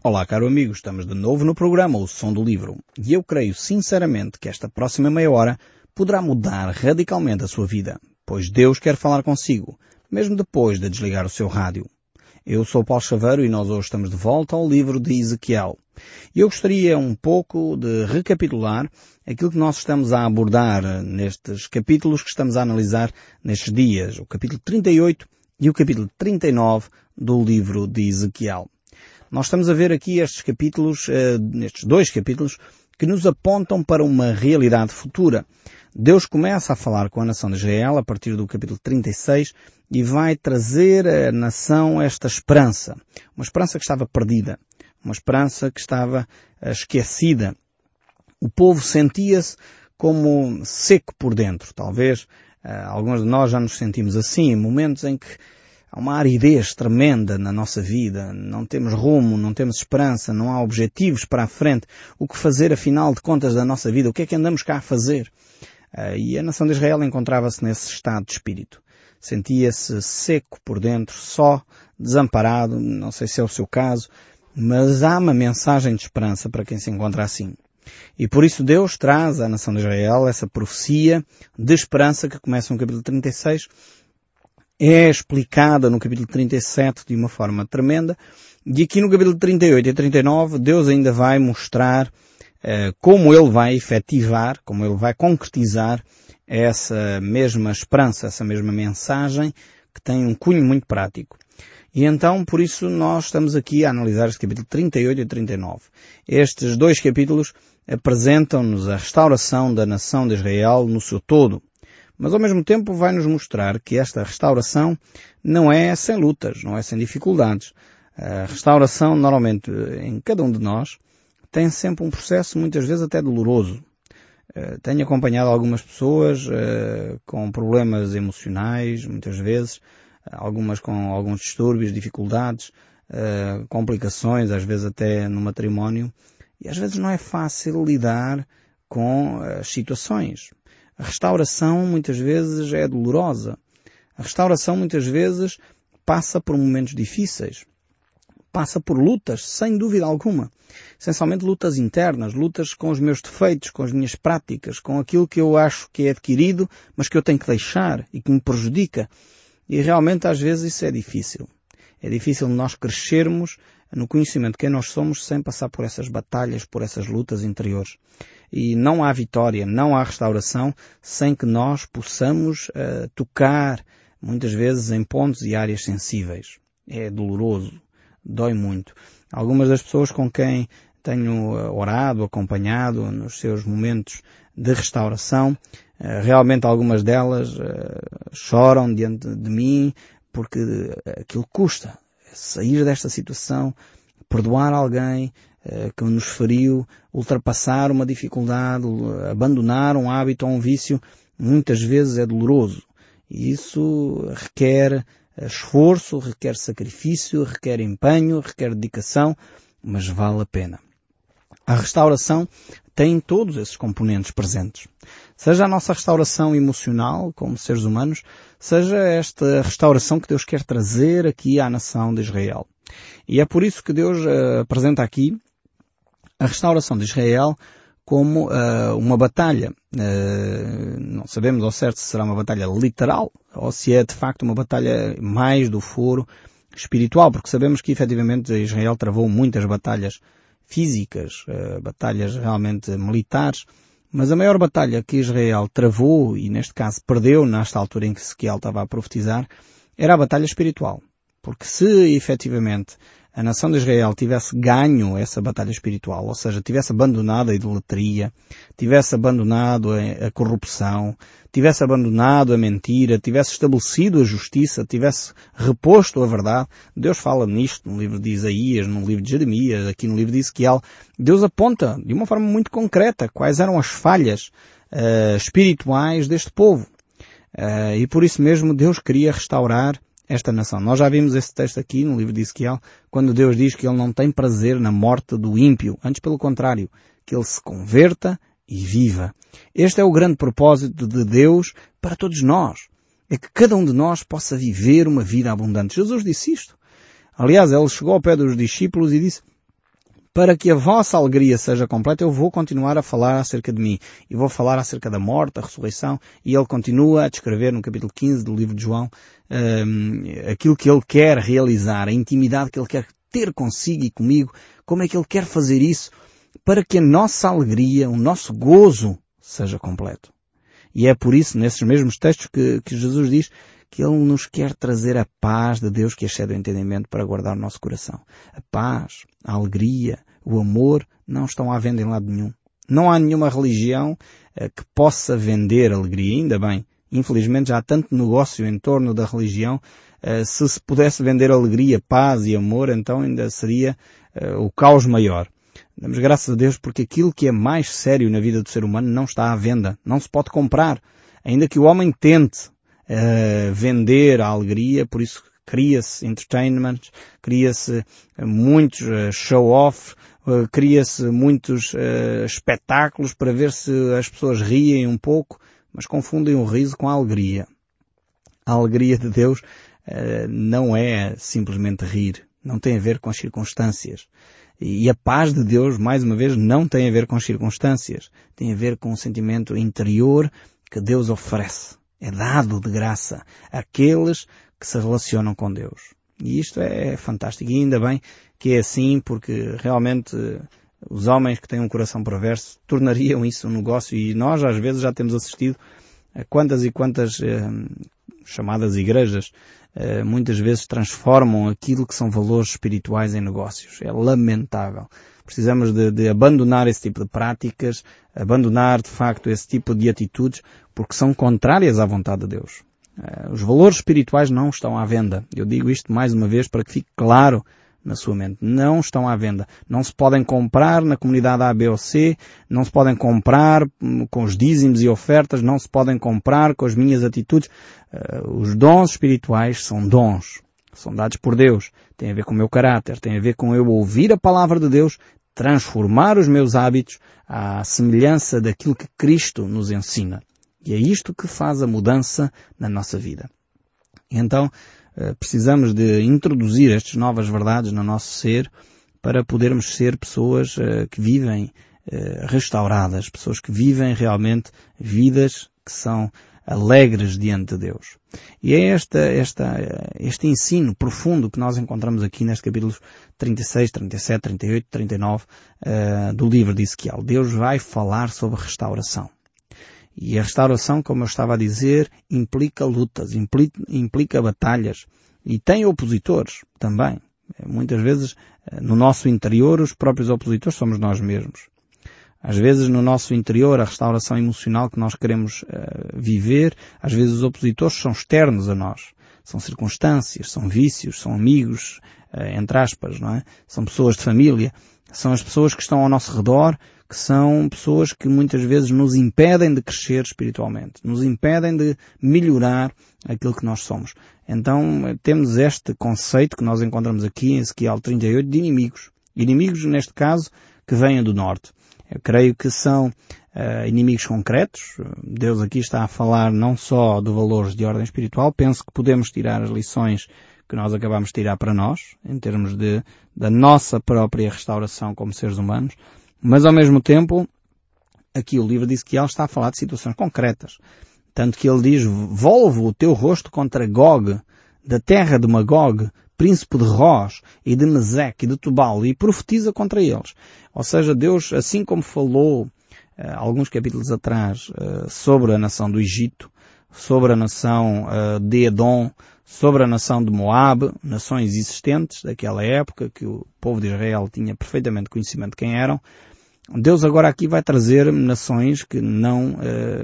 Olá, caro amigo, estamos de novo no programa O Som do Livro e eu creio sinceramente que esta próxima meia hora poderá mudar radicalmente a sua vida, pois Deus quer falar consigo, mesmo depois de desligar o seu rádio. Eu sou Paulo Chaveiro e nós hoje estamos de volta ao livro de Ezequiel. E eu gostaria um pouco de recapitular aquilo que nós estamos a abordar nestes capítulos que estamos a analisar nestes dias, o capítulo 38 e o capítulo 39 do livro de Ezequiel. Nós estamos a ver aqui estes capítulos, nestes dois capítulos, que nos apontam para uma realidade futura. Deus começa a falar com a nação de Israel a partir do capítulo 36 e vai trazer à nação esta esperança. Uma esperança que estava perdida. Uma esperança que estava esquecida. O povo sentia-se como seco por dentro. Talvez alguns de nós já nos sentimos assim, em momentos em que Há uma aridez tremenda na nossa vida, não temos rumo, não temos esperança, não há objetivos para a frente. O que fazer afinal de contas da nossa vida? O que é que andamos cá a fazer? Uh, e a nação de Israel encontrava-se nesse estado de espírito. Sentia-se seco por dentro, só, desamparado, não sei se é o seu caso, mas há uma mensagem de esperança para quem se encontra assim. E por isso Deus traz à nação de Israel essa profecia de esperança que começa no capítulo 36 é explicada no capítulo 37 de uma forma tremenda. E aqui no capítulo 38 e 39, Deus ainda vai mostrar uh, como Ele vai efetivar, como Ele vai concretizar essa mesma esperança, essa mesma mensagem que tem um cunho muito prático. E então, por isso, nós estamos aqui a analisar este capítulo 38 e 39. Estes dois capítulos apresentam-nos a restauração da nação de Israel no seu todo mas ao mesmo tempo vai nos mostrar que esta restauração não é sem lutas, não é sem dificuldades. A restauração, normalmente, em cada um de nós, tem sempre um processo muitas vezes até doloroso. Eh, tenho acompanhado algumas pessoas uh, com problemas emocionais, muitas vezes, algumas com alguns distúrbios, dificuldades, uh, complicações, às vezes até no matrimónio, e às vezes não é fácil lidar com as situações. A restauração muitas vezes é dolorosa. A restauração muitas vezes passa por momentos difíceis. Passa por lutas, sem dúvida alguma. Essencialmente lutas internas, lutas com os meus defeitos, com as minhas práticas, com aquilo que eu acho que é adquirido, mas que eu tenho que deixar e que me prejudica. E realmente às vezes isso é difícil. É difícil nós crescermos no conhecimento de quem nós somos sem passar por essas batalhas, por essas lutas interiores e não há vitória, não há restauração sem que nós possamos uh, tocar muitas vezes em pontos e áreas sensíveis. É doloroso, dói muito. Algumas das pessoas com quem tenho eh, orado, acompanhado nos seus momentos de restauração, uh, realmente algumas delas choram diante de mim porque aquilo custa. Sair desta situação, perdoar alguém, eh, que nos feriu, ultrapassar uma dificuldade, abandonar um hábito ou um vício, muitas vezes é doloroso. E isso requer eh, esforço, requer sacrifício, requer empenho, requer dedicação, mas vale a pena. A restauração tem todos esses componentes presentes. Seja a nossa restauração emocional, como seres humanos, seja esta restauração que Deus quer trazer aqui à nação de Israel. E é por isso que Deus uh, apresenta aqui a restauração de Israel como uh, uma batalha. Uh, não sabemos ao certo se será uma batalha literal ou se é de facto uma batalha mais do foro espiritual, porque sabemos que efetivamente Israel travou muitas batalhas físicas, batalhas realmente militares, mas a maior batalha que Israel travou, e neste caso perdeu nesta altura em que Ezequiel estava a profetizar, era a batalha espiritual. Porque se efetivamente a nação de Israel tivesse ganho essa batalha espiritual, ou seja, tivesse abandonado a idolatria, tivesse abandonado a corrupção, tivesse abandonado a mentira, tivesse estabelecido a justiça, tivesse reposto a verdade, Deus fala nisto no livro de Isaías, no livro de Jeremias, aqui no livro de Ezequiel, Deus aponta de uma forma muito concreta quais eram as falhas uh, espirituais deste povo. Uh, e por isso mesmo Deus queria restaurar esta nação. Nós já vimos esse texto aqui no livro de Ezequiel, quando Deus diz que Ele não tem prazer na morte do ímpio, antes pelo contrário, que ele se converta e viva. Este é o grande propósito de Deus para todos nós. É que cada um de nós possa viver uma vida abundante. Jesus disse isto. Aliás, ele chegou ao pé dos discípulos e disse, para que a vossa alegria seja completa, eu vou continuar a falar acerca de mim. E vou falar acerca da morte, da ressurreição. E ele continua a descrever no capítulo 15 do livro de João um, aquilo que ele quer realizar, a intimidade que ele quer ter consigo e comigo, como é que ele quer fazer isso para que a nossa alegria, o nosso gozo seja completo. E é por isso, nesses mesmos textos, que, que Jesus diz que Ele nos quer trazer a paz de Deus que excede o entendimento para guardar o nosso coração. A paz, a alegria, o amor não estão à venda em lado nenhum. Não há nenhuma religião eh, que possa vender alegria, ainda bem. Infelizmente já há tanto negócio em torno da religião. Eh, se se pudesse vender alegria, paz e amor, então ainda seria eh, o caos maior. Damos graças a Deus porque aquilo que é mais sério na vida do ser humano não está à venda. Não se pode comprar. Ainda que o homem tente vender a alegria, por isso cria-se entertainment, cria-se muitos show-off, cria-se muitos espetáculos para ver se as pessoas riem um pouco, mas confundem o riso com a alegria. A alegria de Deus não é simplesmente rir, não tem a ver com as circunstâncias. E a paz de Deus, mais uma vez, não tem a ver com circunstâncias. Tem a ver com o sentimento interior que Deus oferece é dado de graça àqueles que se relacionam com Deus. E isto é fantástico. E ainda bem que é assim, porque realmente os homens que têm um coração perverso tornariam isso um negócio e nós às vezes já temos assistido a quantas e quantas eh, chamadas igrejas eh, muitas vezes transformam aquilo que são valores espirituais em negócios. É lamentável. Precisamos de, de, abandonar esse tipo de práticas, abandonar de facto esse tipo de atitudes, porque são contrárias à vontade de Deus. Eh, os valores espirituais não estão à venda. Eu digo isto mais uma vez para que fique claro na sua mente. Não estão à venda. Não se podem comprar na comunidade A, B ou C, não se podem comprar hum, com os dízimos e ofertas, não se podem comprar com as minhas atitudes. Uh, os dons espirituais são dons. São dados por Deus. Tem a ver com o meu caráter, tem a ver com eu ouvir a palavra de Deus, transformar os meus hábitos à semelhança daquilo que Cristo nos ensina. E é isto que faz a mudança na nossa vida. Então, eh, precisamos de introduzir estas novas verdades no nosso ser para podermos ser pessoas eh, que vivem eh, restauradas, pessoas que vivem realmente vidas que são alegres diante de Deus. E é esta, esta, este ensino profundo que nós encontramos aqui nestes capítulos 36, 37, 38, 39 uh, do livro de Ezequiel. Deus vai falar sobre restauração. E a restauração, como eu estava a dizer, implica lutas, implica, implica batalhas. E tem opositores também. Muitas vezes, eh, no nosso interior, os próprios opositores somos nós mesmos. Às vezes no nosso interior a restauração emocional que nós queremos uh, viver, às vezes os opositores são externos a nós. São circunstâncias, são vícios, são amigos, uh, entre aspas, não é? São pessoas de família, são as pessoas que estão ao nosso redor, que são pessoas que muitas vezes nos impedem de crescer espiritualmente, nos impedem de melhorar aquilo que nós somos. Então temos este conceito que nós encontramos aqui em Ezequiel 38 de inimigos. Inimigos, neste caso, que vêm do norte. Eu creio que são uh, inimigos concretos. Deus aqui está a falar não só de valores de ordem espiritual. Penso que podemos tirar as lições que nós acabamos de tirar para nós, em termos de, da nossa própria restauração como seres humanos. Mas ao mesmo tempo, aqui o livro diz que ele está a falar de situações concretas. Tanto que ele diz, volvo o teu rosto contra Gog, da terra de Magog, príncipe de Rós e de Meseque e de Tubal e profetiza contra eles. Ou seja, Deus, assim como falou uh, alguns capítulos atrás uh, sobre a nação do Egito, sobre a nação uh, de Edom, sobre a nação de Moab, nações existentes daquela época que o povo de Israel tinha perfeitamente conhecimento de quem eram, Deus agora aqui vai trazer nações que não,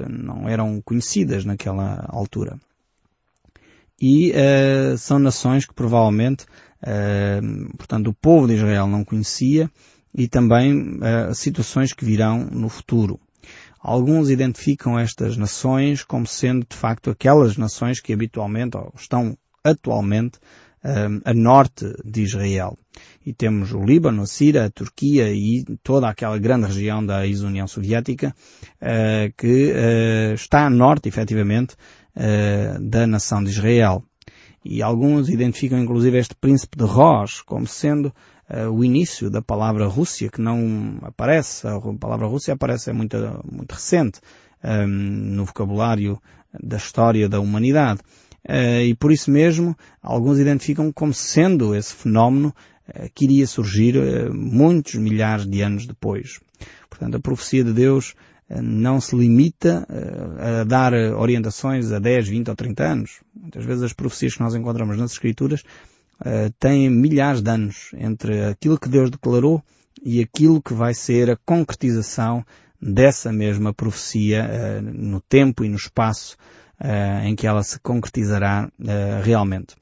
não eram conhecidas naquela altura e uh, são nações que provavelmente, uh, portanto, o povo de Israel não conhecia e também uh, situações que virão no futuro. Alguns identificam estas nações como sendo de facto aquelas nações que habitualmente ou estão atualmente a norte de Israel. E temos o Líbano, a Síria, a Turquia e toda aquela grande região da ex-União Soviética que está a norte, efetivamente, uh, da nação de Israel. E alguns identificam inclusive este príncipe de Rosh como sendo uh, o início da palavra Rússia, que não aparece, a palavra Rússia aparece é muito, muito recente um, no vocabulário da história da humanidade. Uh, e por isso mesmo, alguns identificam como sendo esse fenómeno uh, que iria surgir muitos milhares de anos depois. Portanto, a profecia de Deus não se limita a dar orientações a 10, 20 ou 30 anos. Muitas vezes as profecias que nós encontramos nas Escrituras têm milhares de anos entre aquilo que Deus declarou e aquilo que vai ser a concretização dessa mesma profecia no tempo e no espaço uh, em que ela se concretizará uh, realmente.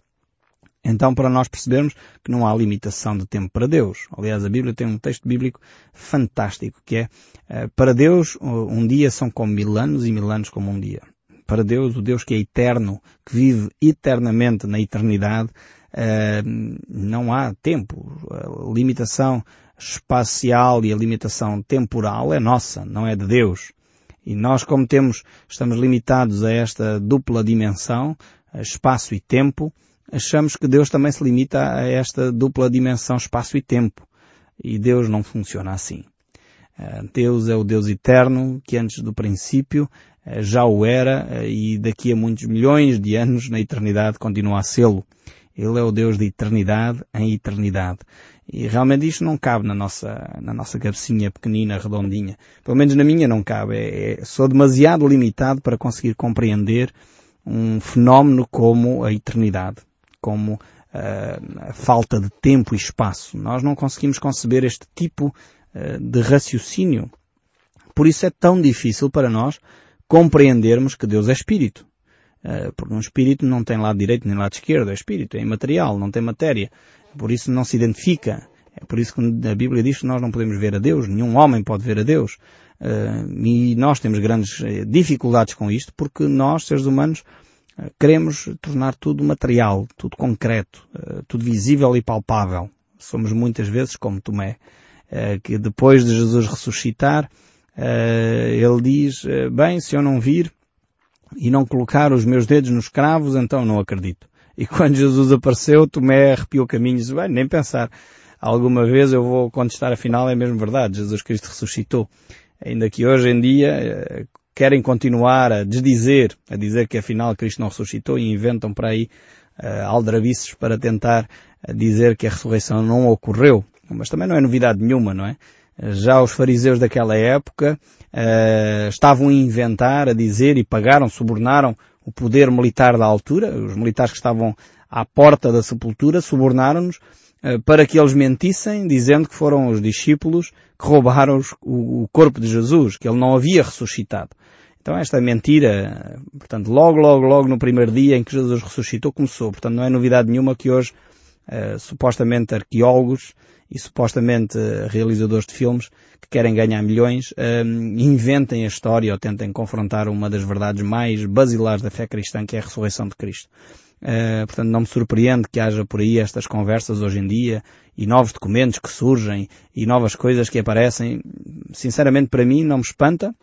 Então, para nós percebermos que não há limitação de tempo para Deus. Aliás, a Bíblia tem um texto bíblico fantástico, que é, uh, para Deus, um dia são como mil anos e mil anos como um dia. Para Deus, o Deus que é eterno, que vive eternamente na eternidade, uh, não há tempo. A limitação espacial e a limitação temporal é nossa, não é de Deus. E nós, como temos, estamos limitados a esta dupla dimensão, espaço e tempo, achamos que Deus também se limita a esta dupla dimensão, espaço e tempo. E Deus não funciona assim. Eh, Deus é o Deus eterno, que antes do princípio eh, já o era e daqui a muitos milhões de anos na eternidade continua a sê-lo. Ele é o Deus de eternidade em eternidade. E realmente isto não cabe na nossa, na nossa cabecinha pequenina, redondinha. Pelo menos na minha não cabe. É, é, sou demasiado limitado para conseguir compreender um fenómeno como a eternidade, como uh, a falta de tempo e espaço. Nós não conseguimos conceber este tipo uh, de raciocínio. Por isso é tão difícil para nós compreendermos que Deus é Espírito. Uh, porque um Espírito não tem lado direito nem lado esquerdo, é Espírito, é imaterial, não tem matéria. Por isso não se identifica. É por isso que a Bíblia diz que nós não podemos ver a Deus, nenhum homem pode ver a Deus. Uh, e nós temos grandes eh, dificuldades com isto porque nós, seres humanos, queremos tornar tudo material, tudo concreto, tudo visível e palpável. Somos muitas vezes como Tomé, que depois de Jesus ressuscitar, ele diz, bem, se eu não vir e não colocar os meus dedos nos cravos, então não acredito. E quando Jesus apareceu, Tomé arrepiou caminhos, bem, nem pensar. Alguma vez eu vou contestar, afinal é mesmo verdade, Jesus Cristo ressuscitou. Ainda que hoje em dia eh, querem continuar a desdizer, a dizer que afinal Cristo não ressuscitou e inventam para aí uh, aldrabices para tentar eh, dizer que a ressurreição não ocorreu. Mas também não é novidade nenhuma, não é? Já os fariseus daquela época uh, estavam a inventar, a dizer e pagaram, subornaram o poder militar da altura, os militares que estavam à porta da sepultura, subornaram-nos uh, para que eles mentissem, dizendo que foram os discípulos que roubaram os, o, o corpo de Jesus, que ele não havia ressuscitado. Então esta mentira, portanto, logo, logo, logo no primeiro dia em que Jesus ressuscitou começou. Portanto, não é novidade nenhuma que hoje, uh, supostamente arqueólogos e supostamente uh, realizadores de filmes que querem ganhar milhões, uh, inventem a história ou tentem confrontar uma das verdades mais basilares da fé cristã, que é a ressurreição de Cristo. Uh, portanto, não me surpreende que haja por aí estas conversas hoje em dia e novos documentos que surgem e novas coisas que aparecem. Sinceramente, para mim, não me espanta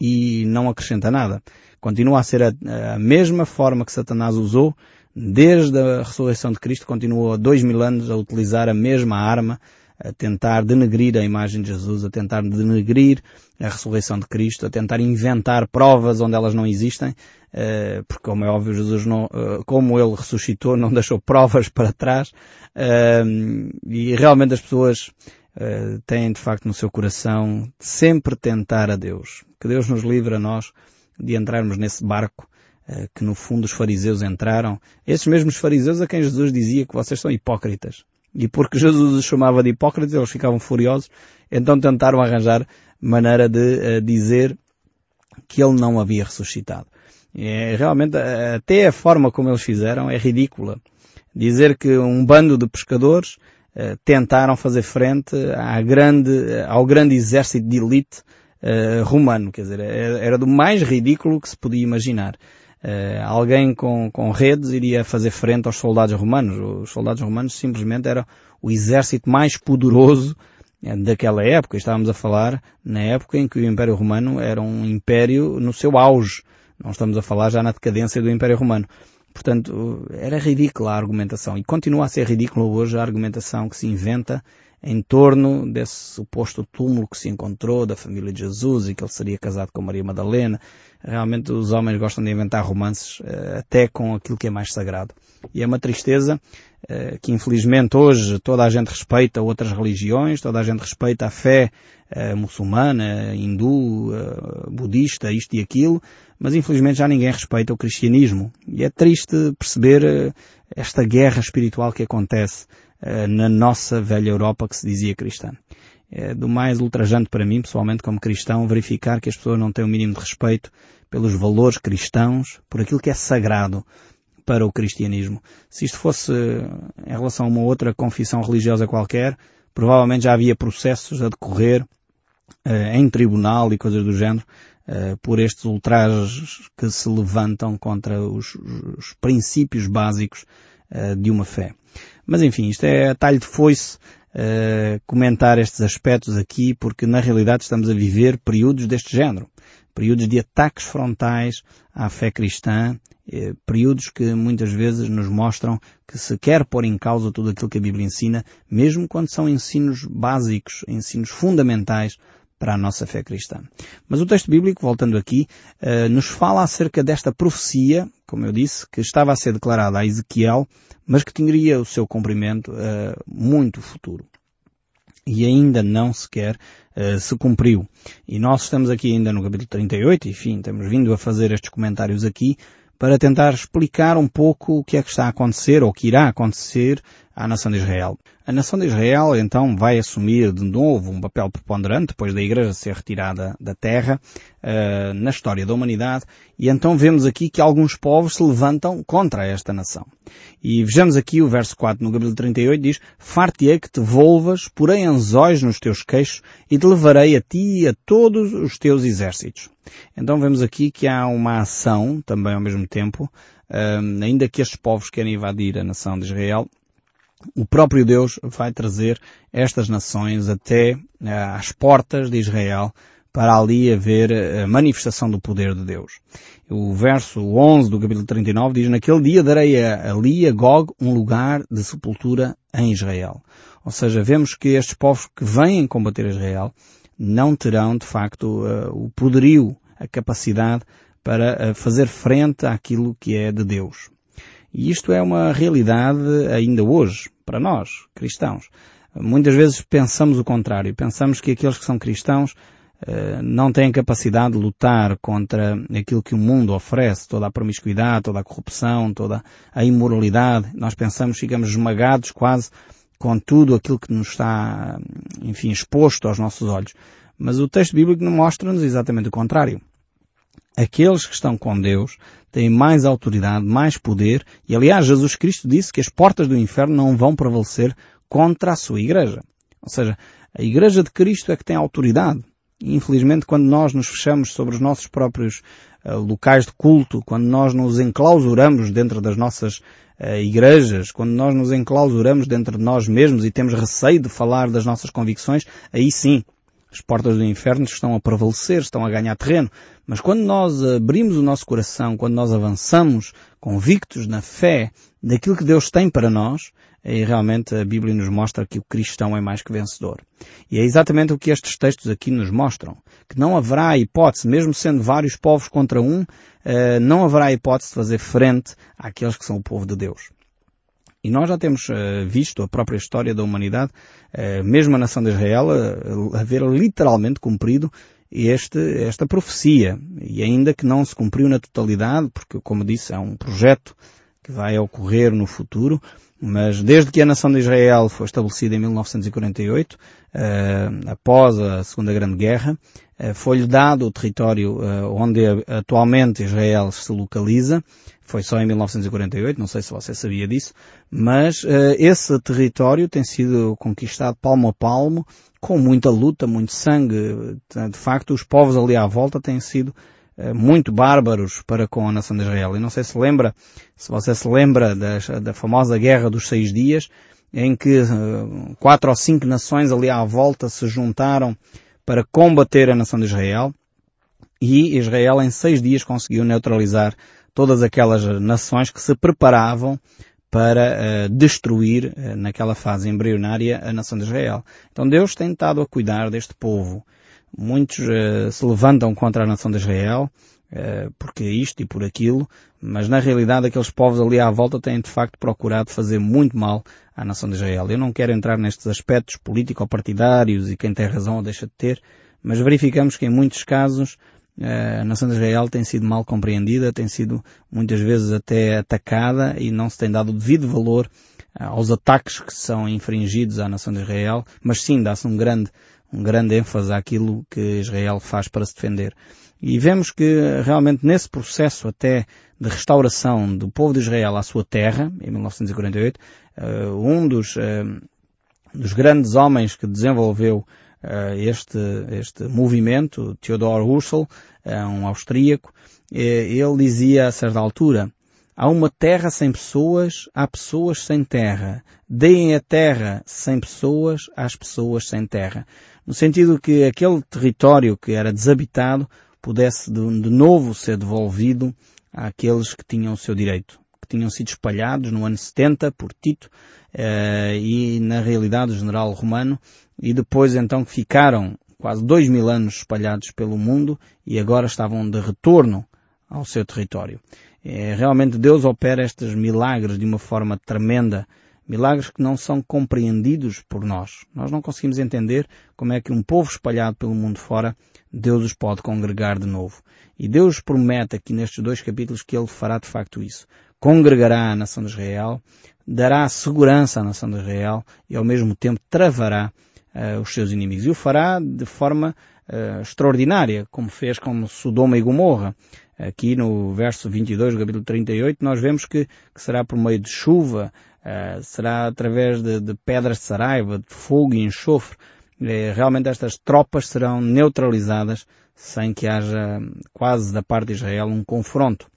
e não acrescenta nada. Continua a ser a, a mesma forma que Satanás usou desde a ressurreição de Cristo, continuou há dois mil anos a utilizar a mesma arma, a tentar denegrir a imagem de Jesus, a tentar denegrir a ressurreição de Cristo, a tentar inventar provas onde elas não existem, eh, porque como é óbvio Jesus não, eh, como ele ressuscitou, não deixou provas para trás, eh, e realmente as pessoas têm de facto no seu coração sempre tentar a Deus. Que Deus nos livre a nós de entrarmos nesse barco que no fundo os fariseus entraram, esses mesmos fariseus a quem Jesus dizia que vocês são hipócritas. E porque Jesus os chamava de hipócritas, eles ficavam furiosos, então tentaram arranjar maneira de uh, dizer que ele não havia ressuscitado. É, realmente, até a forma como eles fizeram é ridícula. Dizer que um bando de pescadores tentaram fazer frente à grande, ao grande exército de elite romano, quer dizer, era do mais ridículo que se podia imaginar. Uh, alguém com, com redes iria fazer frente aos soldados romanos. Os soldados romanos simplesmente eram o exército mais poderoso uh, daquela época. Estávamos a falar na época em que o Império Romano era um império no seu auge. Não estamos a falar já na decadência do Império Romano. Portanto, era ridícula a argumentação e continua a ser ridícula hoje a argumentação que se inventa em torno desse suposto túmulo que se encontrou da família de Jesus e que ele seria casado com Maria Madalena. Realmente os homens gostam de inventar romances eh, até com aquilo que é mais sagrado. E é uma tristeza eh, que infelizmente hoje toda a gente respeita outras religiões, toda a gente respeita a fé eh, muçulmana, hindu, budista, isto e aquilo, mas infelizmente já ninguém respeita o cristianismo. E é triste perceber esta guerra espiritual que acontece na nossa velha Europa que se dizia cristã. É do mais ultrajante para mim, pessoalmente, como cristão, verificar que as pessoas não têm o mínimo de respeito pelos valores cristãos, por aquilo que é sagrado para o cristianismo. Se isto fosse em relação a uma outra confissão religiosa qualquer, provavelmente já havia processos a decorrer eh, em tribunal e coisas do género, eh, por estes ultrajes que se levantam contra os, os princípios básicos de uma fé. Mas enfim, isto é talho de foice uh, comentar estes aspectos aqui, porque na realidade estamos a viver períodos deste género. Períodos de ataques frontais à fé cristã, eh, períodos que muitas vezes nos mostram que se quer pôr em causa tudo aquilo que a Bíblia ensina, mesmo quando são ensinos básicos, ensinos fundamentais para a nossa fé cristã. Mas o texto bíblico, voltando aqui, uh, nos fala acerca desta profecia, como eu disse, que estava a ser declarada a Ezequiel, mas que teria o seu cumprimento uh, muito futuro. E ainda não sequer uh, se cumpriu. E nós estamos aqui ainda no capítulo 38, enfim, temos vindo a fazer estes comentários aqui, para tentar explicar um pouco o que é que está a acontecer ou que irá acontecer à nação de Israel. A nação de Israel então vai assumir de novo um papel preponderante depois da igreja ser retirada da terra uh, na história da humanidade e então vemos aqui que alguns povos se levantam contra esta nação. E vejamos aqui o verso 4 no capítulo 38 diz Far-te-ei que te volvas, porém anzóis nos teus queixos e te levarei a ti e a todos os teus exércitos. Então vemos aqui que há uma ação também ao mesmo tempo, eh, ainda que estes povos querem invadir a nação de Israel, o próprio Deus vai trazer estas nações até uh, às portas de Israel para ali haver a manifestação do poder de Deus. O verso 11 do capítulo 39 diz, Naquele dia darei ali a Gog um lugar de sepultura em Israel. Ou seja, vemos que estes povos que vêm combater Israel não terão, de facto, uh, o poderio, a capacidade para fazer frente àquilo que é de Deus. E isto é uma realidade ainda hoje, para nós, cristãos. Muitas vezes pensamos o contrário. Pensamos que aqueles que são cristãos uh, não têm capacidade de lutar contra aquilo que o mundo oferece, toda a promiscuidade, toda a corrupção, toda a imoralidade. Nós pensamos, ficamos esmagados quase com tudo aquilo que nos está, enfim, exposto aos nossos olhos. Mas o texto bíblico mostra-nos exatamente o contrário. Aqueles que estão com Deus têm mais autoridade, mais poder, e aliás Jesus Cristo disse que as portas do inferno não vão prevalecer contra a sua igreja. Ou seja, a igreja de Cristo é que tem autoridade. E, infelizmente, quando nós nos fechamos sobre os nossos próprios uh, locais de culto, quando nós nos enclausuramos dentro das nossas uh, igrejas, quando nós nos enclausuramos dentro de nós mesmos e temos receio de falar das nossas convicções, aí sim, as portas do inferno estão a prevalecer, estão a ganhar terreno. Mas quando nós abrimos o nosso coração, quando nós avançamos convictos na fé daquilo que Deus tem para nós, aí realmente a Bíblia nos mostra que o cristão é mais que vencedor. E é exatamente o que estes textos aqui nos mostram. Que não haverá hipótese, mesmo sendo vários povos contra um, eh, não haverá hipótese de fazer frente àqueles que são o povo de Deus. E nós já temos uh, visto a própria história da humanidade, uh, mesmo a nação de Israel, uh, haver literalmente cumprido este, esta profecia. E ainda que não se cumpriu na totalidade, porque, como disse, é um projeto que vai ocorrer no futuro, mas desde que a nação de Israel foi estabelecida em 1948, após a Segunda Grande Guerra, foi-lhe dado o território onde atualmente Israel se localiza, foi só em 1948, não sei se você sabia disso, mas uh, esse território tem sido conquistado palmo a palmo, com muita luta, muito sangue. De facto, os povos ali à volta têm sido muito bárbaros para com a nação de Israel. E não sei se lembra, se você se lembra da famosa Guerra dos Seis Dias, em que quatro ou cinco nações ali à volta se juntaram para combater a nação de Israel. E Israel em seis dias conseguiu neutralizar todas aquelas nações que se preparavam para uh, destruir, uh, naquela fase embrionária, a nação de Israel. Então Deus tem estado a cuidar deste povo. Muitos uh, se levantam contra a nação de Israel, porque isto e por aquilo, mas na realidade aqueles povos ali à volta têm de facto procurado fazer muito mal à nação de Israel. Eu não quero entrar nestes aspectos político-partidários e quem tem razão ou deixa de ter, mas verificamos que em muitos casos a nação de Israel tem sido mal compreendida, tem sido muitas vezes até atacada e não se tem dado o devido valor eh, aos ataques que são infringidos à nação de Israel, mas sim dá-se um grande, um grande ênfase àquilo que Israel faz para se defender. E vemos que realmente nesse processo até de restauração do povo de Israel à sua terra, em 1948, eh, um dos, eh, dos grandes homens que desenvolveu uh, este, este movimento, Theodor Husserl, um austríaco, ele dizia a certa altura, há uma terra sem pessoas, há pessoas sem terra. Deem a terra sem pessoas, às pessoas sem terra. No sentido que aquele território que era desabitado pudesse de, de novo ser devolvido àqueles que tinham o seu direito, que tinham sido espalhados no ano 70 por Tito, uh, e na realidade o general romano e depois então que ficaram quase dois mil anos espalhados pelo mundo e agora estavam de retorno ao seu território. É, realmente Deus opera estes milagres de uma forma tremenda, milagres que não são compreendidos por nós. Nós não conseguimos entender como é que um povo espalhado pelo mundo fora, Deus os pode congregar de novo. E Deus promete aqui nestes dois capítulos que Ele fará de facto isso. Congregará a nação de Israel, dará segurança à nação de Israel e ao mesmo tempo travará uh, os seus inimigos. E o fará de forma uh, extraordinária, como fez com Sodoma e Gomorra. Aqui no verso 22 do capítulo 38 nós vemos que, que será por meio de chuva, uh, será através de, de, pedras de saraiva, de fogo e enxofre. realmente estas tropas serão neutralizadas sem que haja quase da parte de Israel um confronto.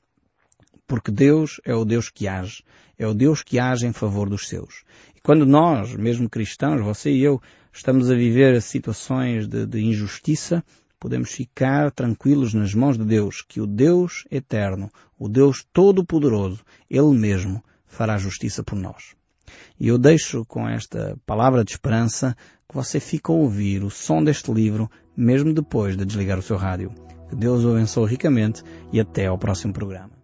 Porque Deus é o Deus que age. É o Deus que age em favor dos seus. E quando nós, mesmo cristãos, você e eu, estamos a viver situações de, de injustiça, podemos ficar tranquilos nas mãos de Deus, que o Deus eterno, o Deus todo-poderoso, Ele mesmo fará justiça por nós. E eu deixo com esta palavra de esperança que você fique a ouvir o som deste livro, mesmo depois de desligar o seu rádio. Que Deus o abençoe ricamente e até ao próximo programa.